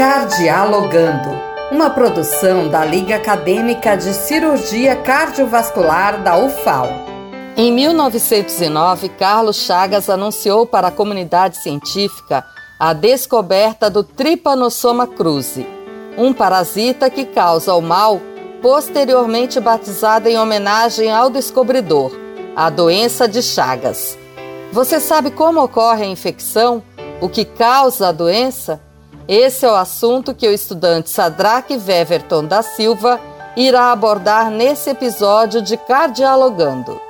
Cardialogando, uma produção da Liga Acadêmica de Cirurgia Cardiovascular da UFAL. Em 1909, Carlos Chagas anunciou para a comunidade científica a descoberta do Trypanosoma cruzi, um parasita que causa o mal, posteriormente batizado em homenagem ao descobridor, a doença de Chagas. Você sabe como ocorre a infecção? O que causa a doença? Esse é o assunto que o estudante Sadraque Weverton da Silva irá abordar nesse episódio de Cardialogando.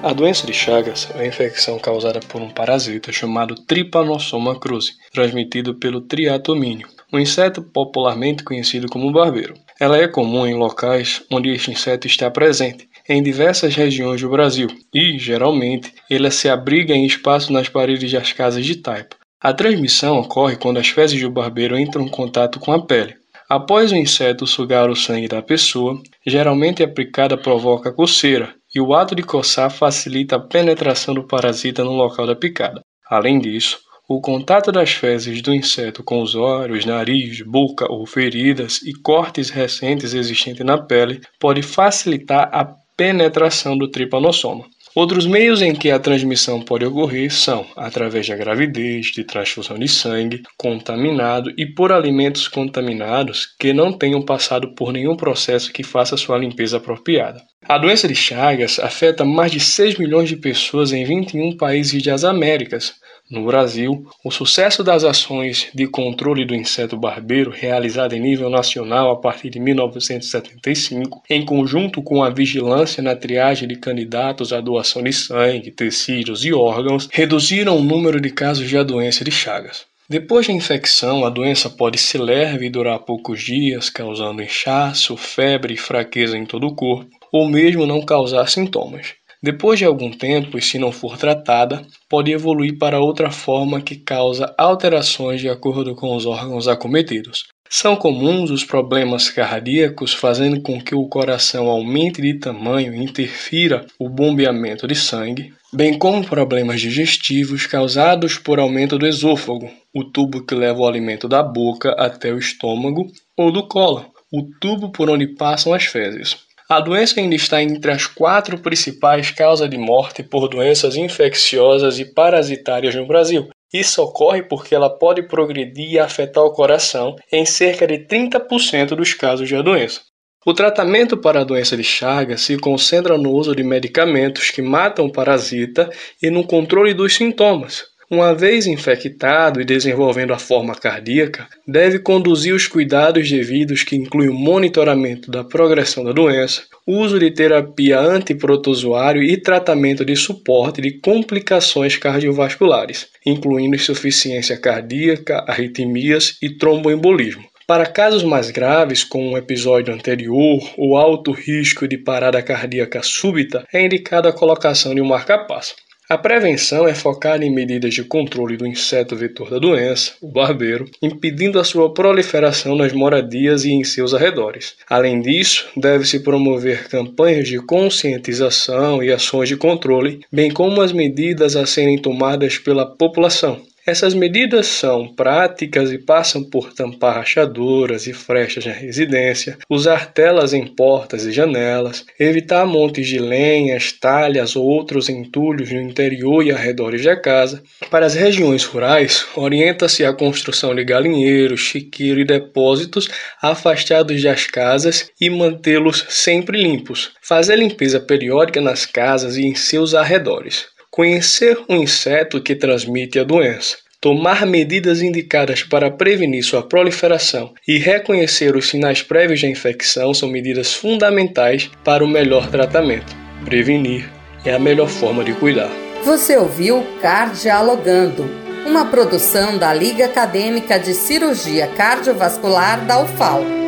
A doença de Chagas é uma infecção causada por um parasita chamado Trypanosoma cruzi, transmitido pelo triatomínio, um inseto popularmente conhecido como barbeiro. Ela é comum em locais onde este inseto está presente, em diversas regiões do Brasil, e, geralmente, ele se abriga em espaços nas paredes das casas de taipa, a transmissão ocorre quando as fezes do barbeiro entram em contato com a pele. Após o inseto sugar o sangue da pessoa, geralmente a picada provoca coceira, e o ato de coçar facilita a penetração do parasita no local da picada. Além disso, o contato das fezes do inseto com os olhos, nariz, boca ou feridas e cortes recentes existentes na pele pode facilitar a penetração do tripanossoma. Outros meios em que a transmissão pode ocorrer são através da gravidez, de transfusão de sangue contaminado e por alimentos contaminados que não tenham passado por nenhum processo que faça sua limpeza apropriada. A doença de Chagas afeta mais de 6 milhões de pessoas em 21 países das Américas, no Brasil, o sucesso das ações de controle do inseto barbeiro realizado em nível nacional a partir de 1975, em conjunto com a vigilância na triagem de candidatos à doação de sangue, tecidos e órgãos, reduziram o número de casos de doença de Chagas. Depois da infecção, a doença pode ser leve e durar poucos dias, causando inchaço, febre e fraqueza em todo o corpo, ou mesmo não causar sintomas. Depois de algum tempo, e se não for tratada, pode evoluir para outra forma que causa alterações de acordo com os órgãos acometidos. São comuns os problemas cardíacos, fazendo com que o coração aumente de tamanho e interfira o bombeamento de sangue, bem como problemas digestivos causados por aumento do esôfago, o tubo que leva o alimento da boca até o estômago, ou do colo, o tubo por onde passam as fezes. A doença ainda está entre as quatro principais causas de morte por doenças infecciosas e parasitárias no Brasil. Isso ocorre porque ela pode progredir e afetar o coração em cerca de 30% dos casos da doença. O tratamento para a doença de Chagas se concentra no uso de medicamentos que matam o parasita e no controle dos sintomas, uma vez infectado e desenvolvendo a forma cardíaca, deve conduzir os cuidados devidos que incluem o monitoramento da progressão da doença, uso de terapia antiprotozoário e tratamento de suporte de complicações cardiovasculares, incluindo insuficiência cardíaca, arritmias e tromboembolismo. Para casos mais graves, como um episódio anterior ou alto risco de parada cardíaca súbita, é indicada a colocação de um marca-passo. A prevenção é focada em medidas de controle do inseto vetor da doença, o barbeiro, impedindo a sua proliferação nas moradias e em seus arredores. Além disso, deve-se promover campanhas de conscientização e ações de controle, bem como as medidas a serem tomadas pela população, essas medidas são práticas e passam por tampar rachaduras e frechas na residência, usar telas em portas e janelas, evitar montes de lenhas, talhas ou outros entulhos no interior e arredores da casa. Para as regiões rurais, orienta-se a construção de galinheiros, chiqueiro e depósitos afastados das casas e mantê-los sempre limpos. Fazer limpeza periódica nas casas e em seus arredores. Conhecer o inseto que transmite a doença. Tomar medidas indicadas para prevenir sua proliferação e reconhecer os sinais prévios da infecção são medidas fundamentais para o melhor tratamento. Prevenir é a melhor forma de cuidar. Você ouviu Cardialogando, uma produção da Liga Acadêmica de Cirurgia Cardiovascular da UFAL.